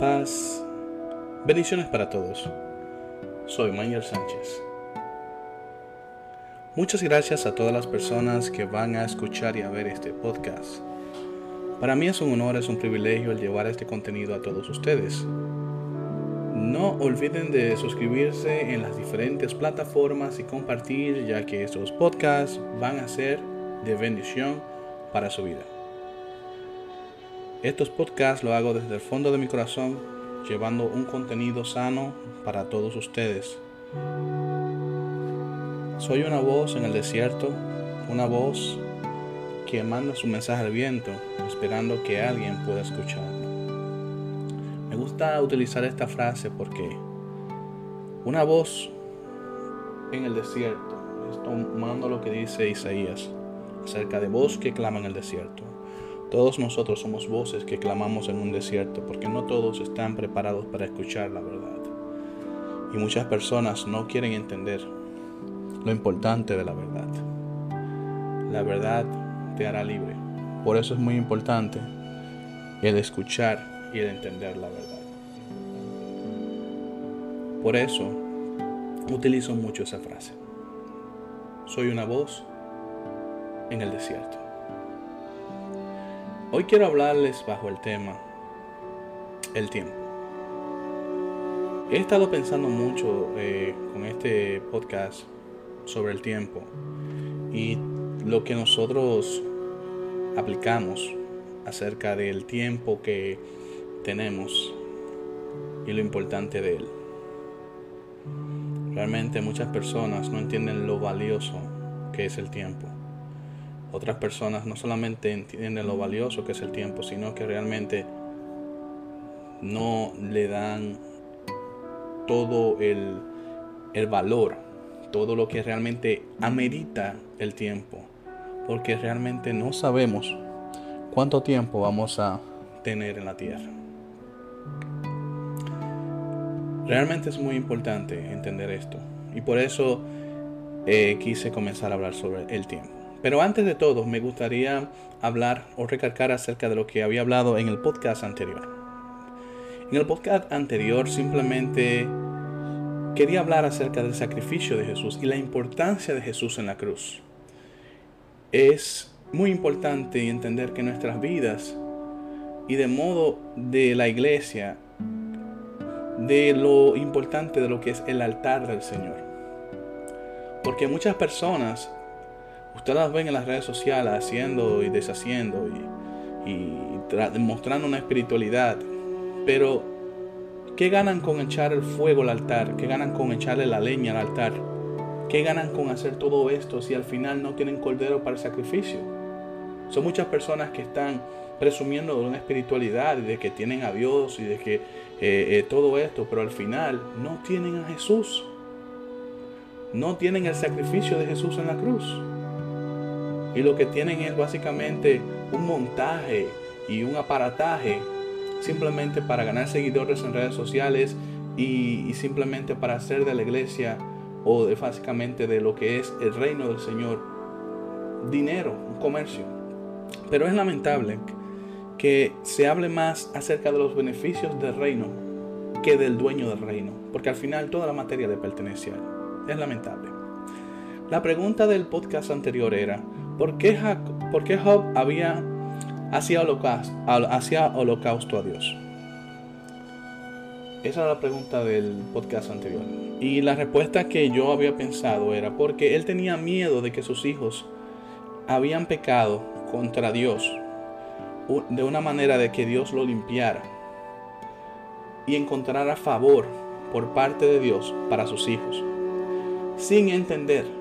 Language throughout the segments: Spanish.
paz, bendiciones para todos. Soy Manuel Sánchez. Muchas gracias a todas las personas que van a escuchar y a ver este podcast. Para mí es un honor, es un privilegio el llevar este contenido a todos ustedes. No olviden de suscribirse en las diferentes plataformas y compartir ya que estos podcasts van a ser de bendición para su vida. Estos podcasts lo hago desde el fondo de mi corazón, llevando un contenido sano para todos ustedes. Soy una voz en el desierto, una voz que manda su mensaje al viento, esperando que alguien pueda escucharlo. Me gusta utilizar esta frase porque una voz en el desierto, tomando lo que dice Isaías acerca de voz que clama en el desierto. Todos nosotros somos voces que clamamos en un desierto porque no todos están preparados para escuchar la verdad. Y muchas personas no quieren entender lo importante de la verdad. La verdad te hará libre. Por eso es muy importante el escuchar y el entender la verdad. Por eso utilizo mucho esa frase. Soy una voz en el desierto. Hoy quiero hablarles bajo el tema el tiempo. He estado pensando mucho eh, con este podcast sobre el tiempo y lo que nosotros aplicamos acerca del tiempo que tenemos y lo importante de él. Realmente muchas personas no entienden lo valioso que es el tiempo otras personas no solamente entienden lo valioso que es el tiempo, sino que realmente no le dan todo el, el valor, todo lo que realmente amerita el tiempo, porque realmente no sabemos cuánto tiempo vamos a tener en la tierra. Realmente es muy importante entender esto y por eso eh, quise comenzar a hablar sobre el tiempo. Pero antes de todo, me gustaría hablar o recalcar acerca de lo que había hablado en el podcast anterior. En el podcast anterior simplemente quería hablar acerca del sacrificio de Jesús y la importancia de Jesús en la cruz. Es muy importante entender que nuestras vidas y de modo de la iglesia, de lo importante de lo que es el altar del Señor. Porque muchas personas Ustedes las ven en las redes sociales haciendo y deshaciendo y, mostrando una espiritualidad. Pero, ¿qué ganan con echar el fuego al altar? ¿Qué ganan con echarle la leña al altar? ¿Qué ganan con hacer todo esto si al final no tienen cordero para el sacrificio? Son muchas personas que están presumiendo de una espiritualidad y de que tienen a Dios y de que eh, eh, todo esto, pero al final no tienen a Jesús. No tienen el sacrificio de Jesús en la cruz y lo que tienen es básicamente un montaje y un aparataje simplemente para ganar seguidores en redes sociales y, simplemente para hacer de la iglesia o de básicamente de lo que es el reino del Señor dinero, un comercio. Pero es lamentable que se hable más acerca de los beneficios del reino que del dueño del reino, porque al final toda la materia le pertenece a él. Es lamentable. La pregunta del podcast anterior era, ¿Por qué, Job había hacía holocausto, holocausto a Dios? Esa era la pregunta del podcast anterior. Y la respuesta que yo había pensado era porque él tenía miedo de que sus hijos habían pecado contra Dios de una manera de que Dios lo limpiara y encontrara favor por parte de Dios para sus hijos, sin entender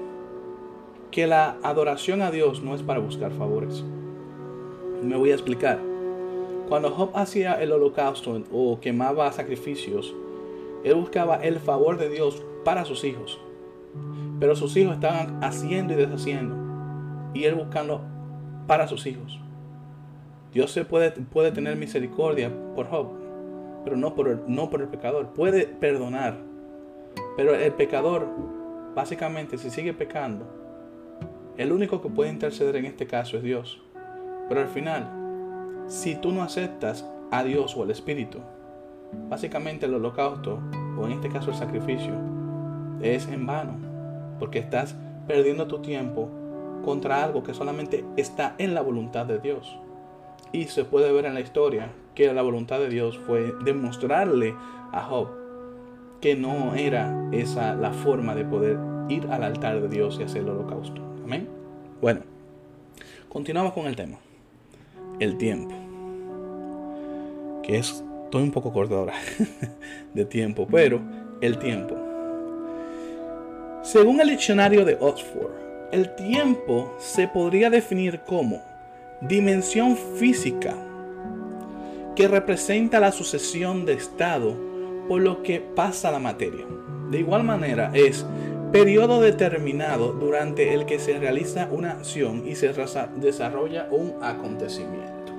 que la adoración a Dios no es para buscar favores. Me voy a explicar. Cuando Job hacía el holocausto o quemaba sacrificios, él buscaba el favor de Dios para sus hijos. Pero sus hijos estaban haciendo y deshaciendo. Y él buscando para sus hijos. Dios se puede, puede tener misericordia por Job, pero no por, el, no por el pecador. Puede perdonar. Pero el pecador, básicamente, si sigue pecando, el único que puede interceder en este caso es Dios. Pero al final, si tú no aceptas a Dios o al Espíritu, básicamente el holocausto, o en este caso el sacrificio, es en vano, porque estás perdiendo tu tiempo contra algo que solamente está en la voluntad de Dios. Y se puede ver en la historia que la voluntad de Dios fue demostrarle a Job que no era esa la forma de poder ir al altar de Dios y hacer el holocausto. Bueno, continuamos con el tema. El tiempo. Que es, estoy un poco corto ahora de tiempo, pero el tiempo. Según el diccionario de Oxford, el tiempo se podría definir como dimensión física que representa la sucesión de estado por lo que pasa la materia. De igual manera es periodo determinado durante el que se realiza una acción y se desarrolla un acontecimiento.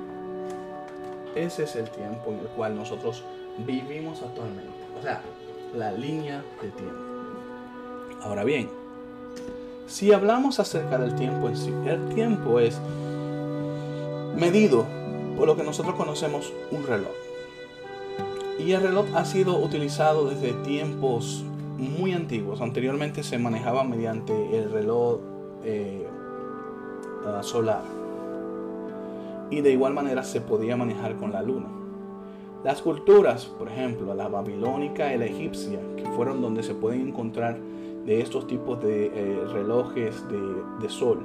Ese es el tiempo en el cual nosotros vivimos actualmente. O sea, la línea de tiempo. Ahora bien, si hablamos acerca del tiempo en sí, el tiempo es medido por lo que nosotros conocemos un reloj. Y el reloj ha sido utilizado desde tiempos muy antiguos. Anteriormente se manejaba mediante el reloj eh, ah, solar. Y de igual manera se podía manejar con la luna. Las culturas, por ejemplo, la babilónica y la egipcia, que fueron donde se pueden encontrar de estos tipos de eh, relojes de, sol,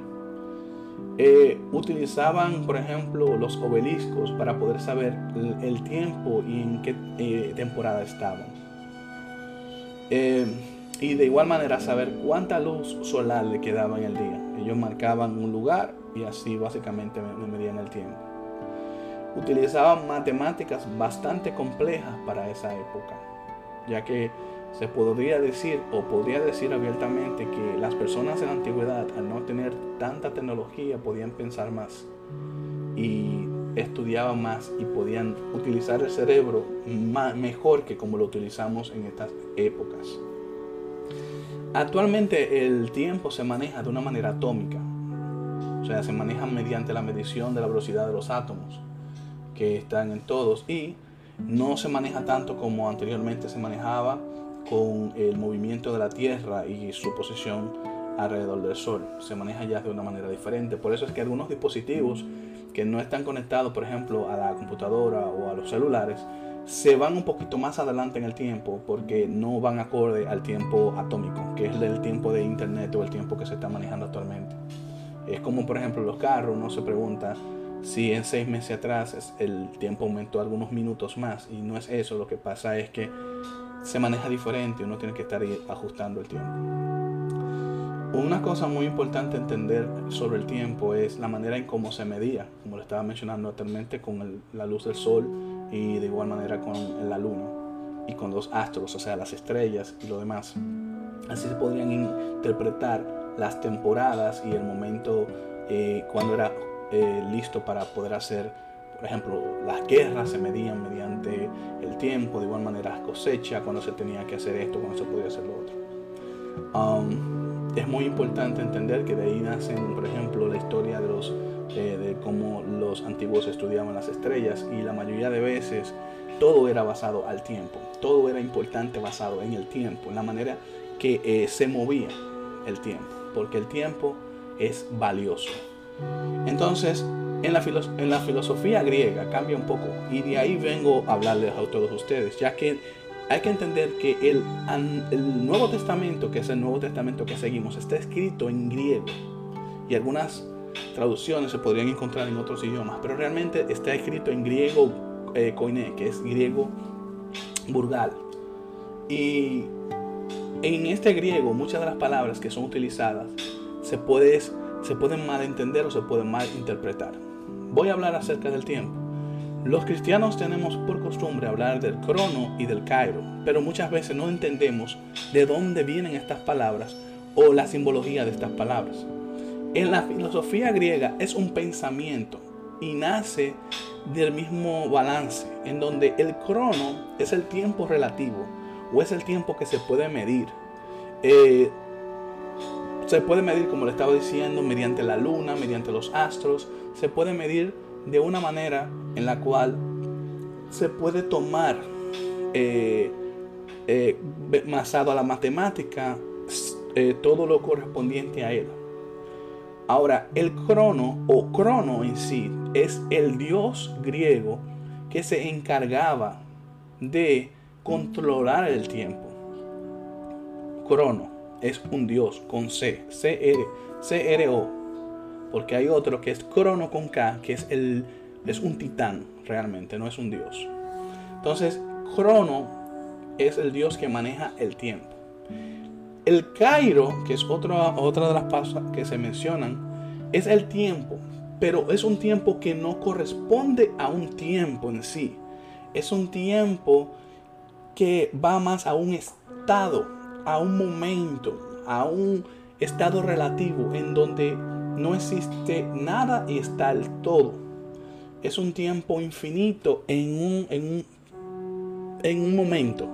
eh, utilizaban, por ejemplo, los obeliscos para poder saber el, tiempo y en qué temporada estaban. Eh, y de igual manera saber cuánta luz solar le quedaba en el día. Ellos marcaban un lugar y así básicamente me, medían el tiempo. Utilizaban matemáticas bastante complejas para esa época, ya que se podría decir o podría decir abiertamente que las personas en la antigüedad al no tener tanta tecnología podían pensar más y estudiaban más y podían utilizar el cerebro mejor que como lo utilizamos en estas épocas. Actualmente el tiempo se maneja de una manera atómica, o sea, se maneja mediante la medición de la velocidad de los átomos que están en todos y no se maneja tanto como anteriormente se manejaba con el movimiento de la Tierra y su posición alrededor del Sol. Se maneja ya de una manera diferente. Por eso es que algunos dispositivos que no están conectados, por ejemplo, a la computadora o a los celulares, se van un poquito más adelante en el tiempo porque no van acorde al tiempo atómico, que es el tiempo de internet o el tiempo que se está manejando actualmente. Es como, por ejemplo, los carros, uno se pregunta si en seis meses atrás el tiempo aumentó algunos minutos más y no es eso, lo que pasa es que se maneja diferente, uno tiene que estar ajustando el tiempo. Una cosa muy importante entender sobre el tiempo es la manera en cómo se medía, como lo estaba mencionando anteriormente, con la luz del sol y de igual manera con la luna y con los astros, o sea, las estrellas y lo demás. Así se podrían interpretar las temporadas y el momento eh, cuando era eh, listo para poder hacer, por ejemplo, las guerras se medían mediante el tiempo, de igual manera cosecha, cuando se tenía que hacer esto, cuando se podía hacer lo otro. Um, es muy importante entender que de ahí nacen, por ejemplo, la historia de, los, de cómo los antiguos estudiaban las estrellas y la mayoría de veces todo era basado al tiempo, todo era importante basado en el tiempo, en la manera que eh, se movía el tiempo, porque el tiempo es valioso. Entonces, en la, en la filosofía griega cambia un poco y de ahí vengo a hablarles a todos ustedes, ya que hay que entender que el, el, Nuevo Testamento, que es el Nuevo Testamento que seguimos, está escrito en griego. Y algunas traducciones se podrían encontrar en otros idiomas, pero realmente está escrito en griego eh, koiné, que es griego burgal. Y en este griego muchas de las palabras que son utilizadas se, puede, se pueden mal entender o se pueden mal interpretar. Voy a hablar acerca del tiempo. Los cristianos tenemos por costumbre hablar del crono y del cairo, pero muchas veces no entendemos de dónde vienen estas palabras o la simbología de estas palabras. En la filosofía griega es un pensamiento y nace del mismo balance, en donde el crono es el tiempo relativo o es el tiempo que se puede medir. Eh, se puede medir, como le estaba diciendo, mediante la luna, mediante los astros, se puede medir de una manera en la cual se puede tomar eh, eh, basado a la matemática, eh, todo lo correspondiente a él. Ahora, el crono o crono en sí es el dios griego que se encargaba de controlar el tiempo. Crono es un dios con C, C-R, o porque hay otro que es Crono con K, que es, el, es un titán realmente, no es un dios. Entonces, Crono es el dios que maneja el tiempo. El Cairo, que es otra, otra de las pasas que se mencionan, es el tiempo, pero es un tiempo que no corresponde a un tiempo en sí. Es un tiempo que va más a un estado, a un momento, a un estado relativo en donde no existe nada y está el todo. Es un tiempo infinito en un, en un, en un momento.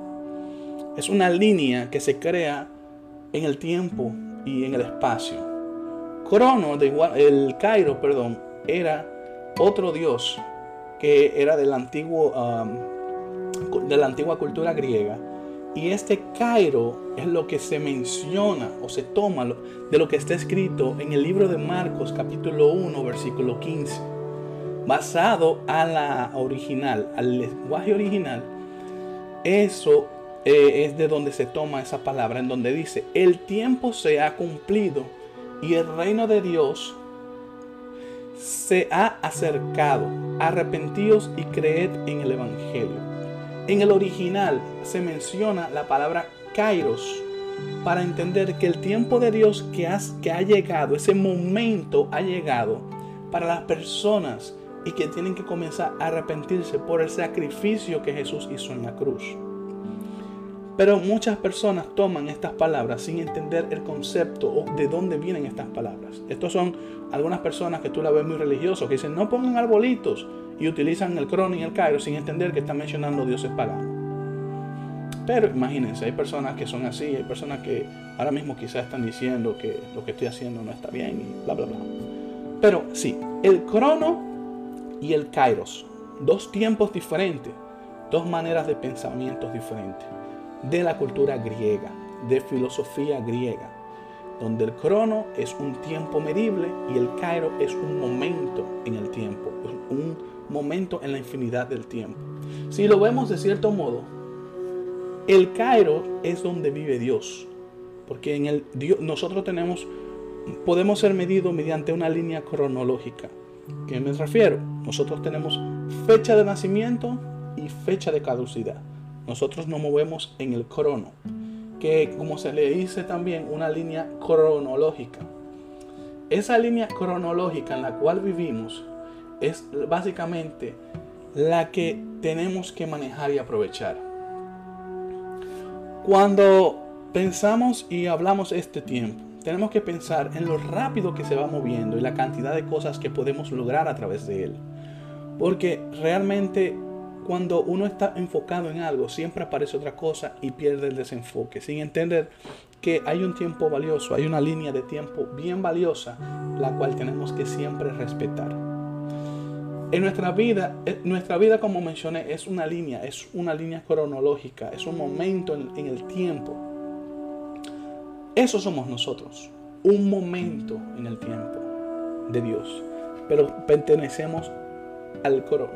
Es una línea que se crea en el tiempo y en el espacio. Crono, de igual, el Cairo, perdón, era otro dios que era del antiguo, um, de la antigua cultura griega. Y este Cairo es lo que se menciona o se toma de lo que está escrito en el libro de Marcos capítulo 1 versículo 15. Basado a la original, al lenguaje original, eso eh, es de donde se toma esa palabra, en donde dice, el tiempo se ha cumplido y el reino de Dios se ha acercado. Arrepentíos y creed en el Evangelio. En el original se menciona la palabra kairos para entender que el tiempo de Dios que, que ha llegado, ese momento ha llegado para las personas y que tienen que comenzar a arrepentirse por el sacrificio que Jesús hizo en la cruz. Pero muchas personas toman estas palabras sin entender el concepto o de dónde vienen estas palabras. Estos son algunas personas que tú la ves muy religiosos que dicen no pongan arbolitos y utilizan el crono y el cairo sin entender que están mencionando dioses paganos. Pero imagínense, hay personas que son así, hay personas que ahora mismo quizás están diciendo que lo que estoy haciendo no está bien y bla bla bla. Pero sí, el crono y el kairos, dos tiempos diferentes, dos maneras de pensamientos diferentes de la cultura griega, de filosofía griega, donde el crono es un tiempo medible y el cairo es un momento en el tiempo, un momento en la infinidad del tiempo. Si lo vemos de cierto modo, el cairo es donde vive Dios, porque en el Dios nosotros tenemos podemos ser medidos mediante una línea cronológica. ¿Qué me refiero? Nosotros tenemos fecha de nacimiento y fecha de caducidad nosotros nos movemos en el crono, que como se le dice también una línea cronológica. Esa línea cronológica en la cual vivimos es básicamente la que tenemos que manejar y aprovechar. Cuando pensamos y hablamos este tiempo, tenemos que pensar en lo rápido que se va moviendo y la cantidad de cosas que podemos lograr a través de él. Porque realmente cuando uno está enfocado en algo, siempre aparece otra cosa y pierde el desenfoque, sin entender que hay un tiempo valioso, hay una línea de tiempo bien valiosa, la cual tenemos que siempre respetar. En nuestra vida, nuestra vida como mencioné, es una línea, es una línea cronológica, es un momento en, en el tiempo. Eso somos nosotros, un momento en el tiempo de Dios, pero pertenecemos al crono.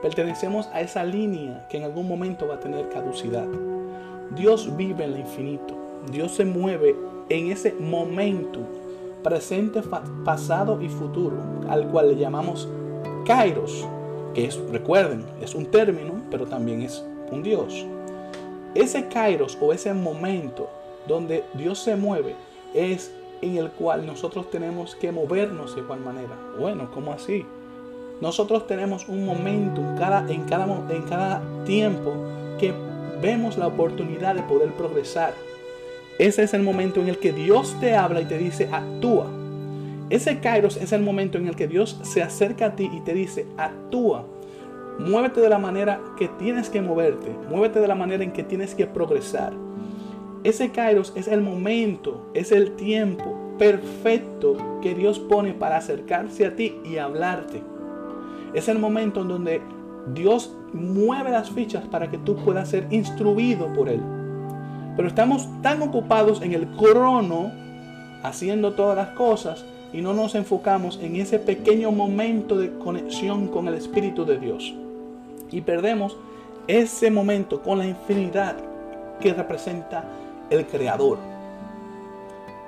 Pertenecemos a esa línea que en algún momento va a tener caducidad. Dios vive en el infinito. Dios se mueve en ese momento presente, pasado y futuro, al cual le llamamos Kairos, que es, recuerden, es un término, pero también es un Dios. Ese Kairos o ese momento donde Dios se mueve es en el cual nosotros tenemos que movernos de igual manera. Bueno, ¿cómo así? Nosotros tenemos un momento en cada, en cada, en cada tiempo que vemos la oportunidad de poder progresar. Ese es el momento en el que Dios te habla y te dice, actúa. Ese Kairos es el momento en el que Dios se acerca a ti y te dice, actúa. Muévete de la manera que tienes que moverte. Muévete de la manera en que tienes que progresar. Ese Kairos es el momento, es el tiempo perfecto que Dios pone para acercarse a ti y hablarte. Es el momento en donde Dios mueve las fichas para que tú puedas ser instruido por Él. Pero estamos tan ocupados en el crono, haciendo todas las cosas, y no nos enfocamos en ese pequeño momento de conexión con el Espíritu de Dios. Y perdemos ese momento con la infinidad que representa el Creador.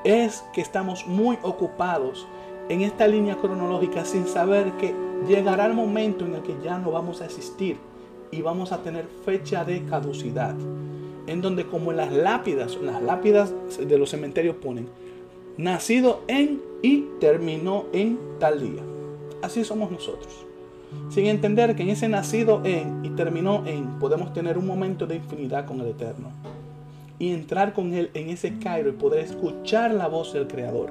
Es que estamos muy ocupados en esta línea cronológica sin saber que llegará el momento en el que ya no vamos a existir y vamos a tener fecha de caducidad. En donde como en las lápidas, las lápidas de los cementerios ponen, nacido en y terminó en tal día. Así somos nosotros. Sin entender que en ese nacido en y terminó en podemos tener un momento de infinidad con el Eterno. Y entrar con Él en ese Cairo y poder escuchar la voz del Creador.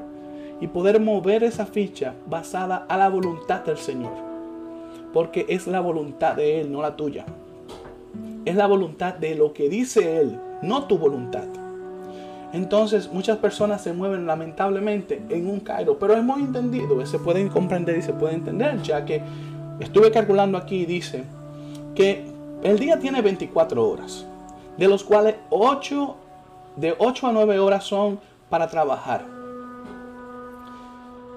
Y poder mover esa ficha basada a la voluntad del Señor. Porque es la voluntad de Él, no la tuya. Es la voluntad de lo que dice Él, no tu voluntad. Entonces muchas personas se mueven lamentablemente en un Cairo, pero es muy entendido, se puede comprender y se puede entender, ya que estuve calculando aquí, dice que el día tiene 24 horas, de los cuales 8, de 8 a 9 horas son para trabajar,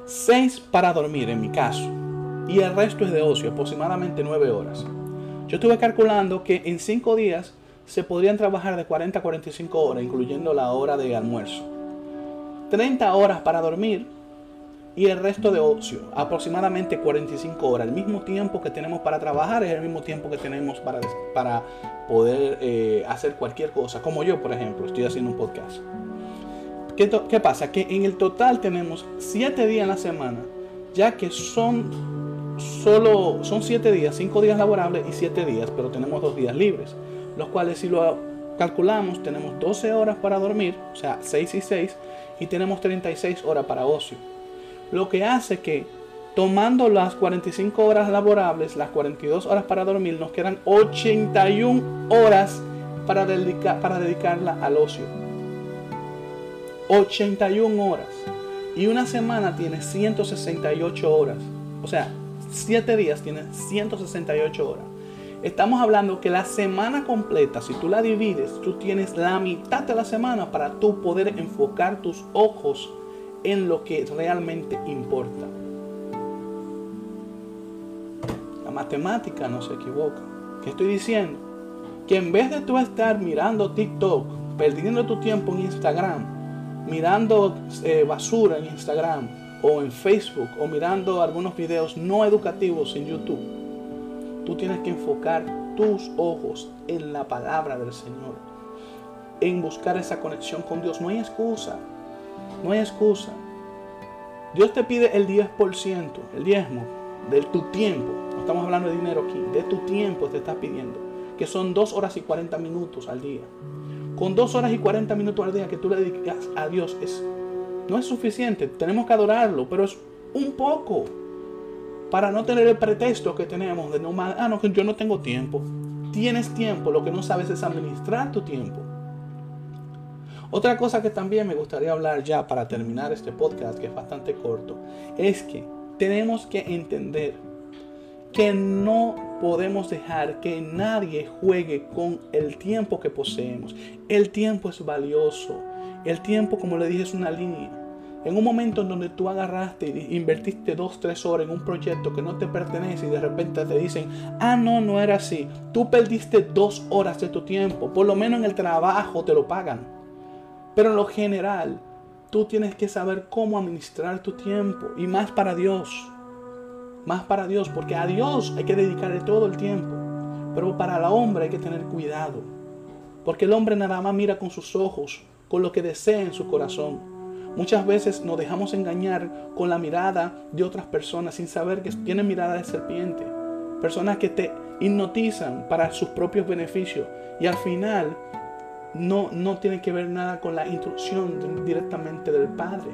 6 para dormir en mi caso, y el resto es de ocio, aproximadamente 9 horas. Yo estuve calculando que en 5 días se podrían trabajar de 40 a 45 horas, incluyendo la hora de almuerzo. 30 horas para dormir y el resto de ocio, aproximadamente 45 horas. El mismo tiempo que tenemos para trabajar es el mismo tiempo que tenemos para, para poder eh, hacer cualquier cosa, como yo, por ejemplo, estoy haciendo un podcast. ¿Qué, ¿Qué, pasa? Que en el total tenemos 7 días en la semana, ya que son solo son 7 días, 5 días laborables y 7 días, pero tenemos 2 días libres los cuales si lo calculamos tenemos 12 horas para dormir, o sea, 6 y 6, y tenemos 36 horas para ocio. Lo que hace que tomando las 45 horas laborables, las 42 horas para dormir, nos quedan 81 horas para, dedicar, para dedicarla al ocio. 81 horas. Y una semana tiene 168 horas. O sea, 7 días tienen 168 horas. Estamos hablando que la semana completa, si tú la divides, tú tienes la mitad de la semana para tú poder enfocar tus ojos en lo que realmente importa. La matemática no se equivoca. ¿Qué estoy diciendo? Que en vez de tú estar mirando TikTok, perdiendo tu tiempo en Instagram, mirando eh, basura en Instagram o en Facebook o mirando algunos videos no educativos en YouTube, Tú tienes que enfocar tus ojos en la palabra del Señor, en buscar esa conexión con Dios. No hay excusa, no hay excusa. Dios te pide el 10%, el diezmo de tu tiempo. No estamos hablando de dinero aquí, de tu tiempo te está pidiendo, que son dos horas y 40 minutos al día. Con dos horas y 40 minutos al día que tú le dedicas a Dios es, no es suficiente. Tenemos que adorarlo, pero es un poco para no tener el pretexto que tenemos de no ah, no, yo no tengo tiempo. Tienes tiempo, lo que no sabes es administrar tu tiempo. Otra cosa que también me gustaría hablar ya para terminar este podcast, que es bastante corto, es que tenemos que entender que no podemos dejar que nadie juegue con el tiempo que poseemos. El tiempo es valioso. El tiempo, como le dije, es una línea. En un momento en donde tú agarraste invertiste dos, tres horas en un proyecto que no te pertenece y de repente te dicen, ah, no, no era así. Tú perdiste dos horas de tu tiempo. Por lo menos en el trabajo te lo pagan. Pero en lo general, tú tienes que saber cómo administrar tu tiempo. Y más para Dios. Más para Dios. Porque a Dios hay que dedicarle todo el tiempo. Pero para el hombre hay que tener cuidado. Porque el hombre nada más mira con sus ojos, con lo que desea en su corazón. Muchas veces nos dejamos engañar con la mirada de otras personas sin saber que tienen mirada de serpiente. Personas que te hipnotizan para sus propios beneficios y al final no, no tiene que ver nada con la instrucción directamente del Padre.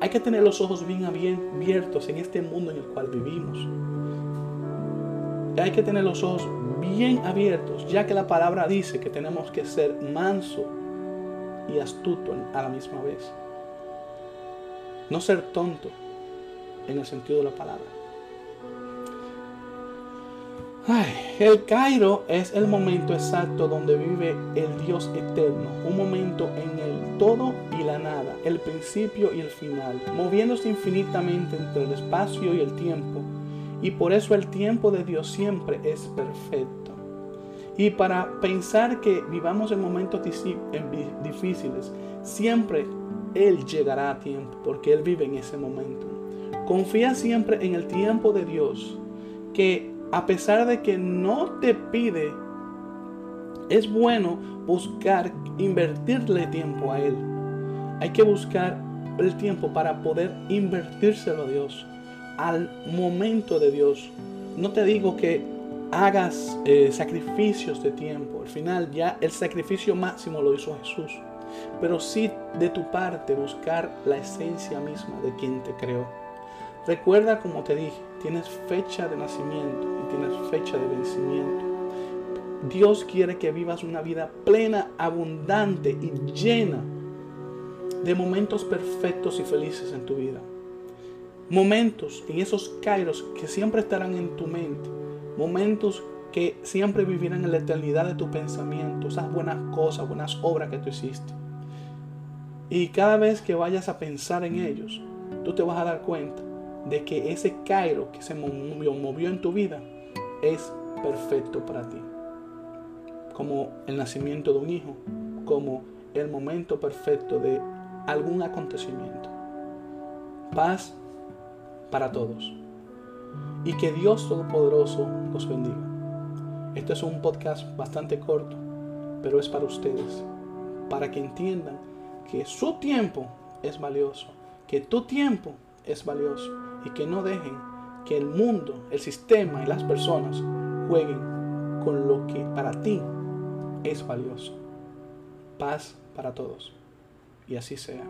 Hay que tener los ojos bien abiertos en este mundo en el cual vivimos. Hay que tener los ojos bien abiertos, ya que la palabra dice que tenemos que ser manso y astuto a la misma vez. No ser tonto en el sentido de la palabra. el Cairo es el momento exacto donde vive el Dios eterno, un momento en el todo y la nada, el principio y el final, moviéndose infinitamente entre el espacio y el tiempo. Y por eso el tiempo de Dios siempre es perfecto. Y para pensar que vivamos en momentos difíciles, siempre Él llegará a tiempo, porque Él vive en ese momento. Confía siempre en el tiempo de Dios, que a pesar de que no te pide, es bueno buscar invertirle tiempo a Él. Hay que buscar el tiempo para poder invertírselo a Dios, al momento de Dios. No te digo que hagas eh, sacrificios de tiempo. Al final ya el sacrificio máximo lo hizo Jesús. Pero sí de tu parte buscar la esencia misma de quien te creó. Recuerda como te dije, tienes fecha de nacimiento y tienes fecha de vencimiento. Dios quiere que vivas una vida plena, abundante y llena de momentos perfectos y felices en tu vida. Momentos en esos kairos que siempre estarán en tu mente. Momentos que siempre vivirán en la eternidad de tu pensamiento. Esas buenas cosas, buenas obras que tú hiciste. Y cada vez que vayas a pensar en ellos, tú te vas a dar cuenta de que ese Cairo que se movió, movió en tu vida es perfecto para ti. Como el nacimiento de un hijo, como el momento perfecto de algún acontecimiento. Paz para todos. Y que Dios Todopoderoso los bendiga. Este es un podcast bastante corto, pero es para ustedes, para que entiendan que su tiempo es valioso, que tu tiempo es valioso y que no dejen que el mundo, el sistema y las personas jueguen con lo que para ti es valioso. Paz para todos. Y así sea.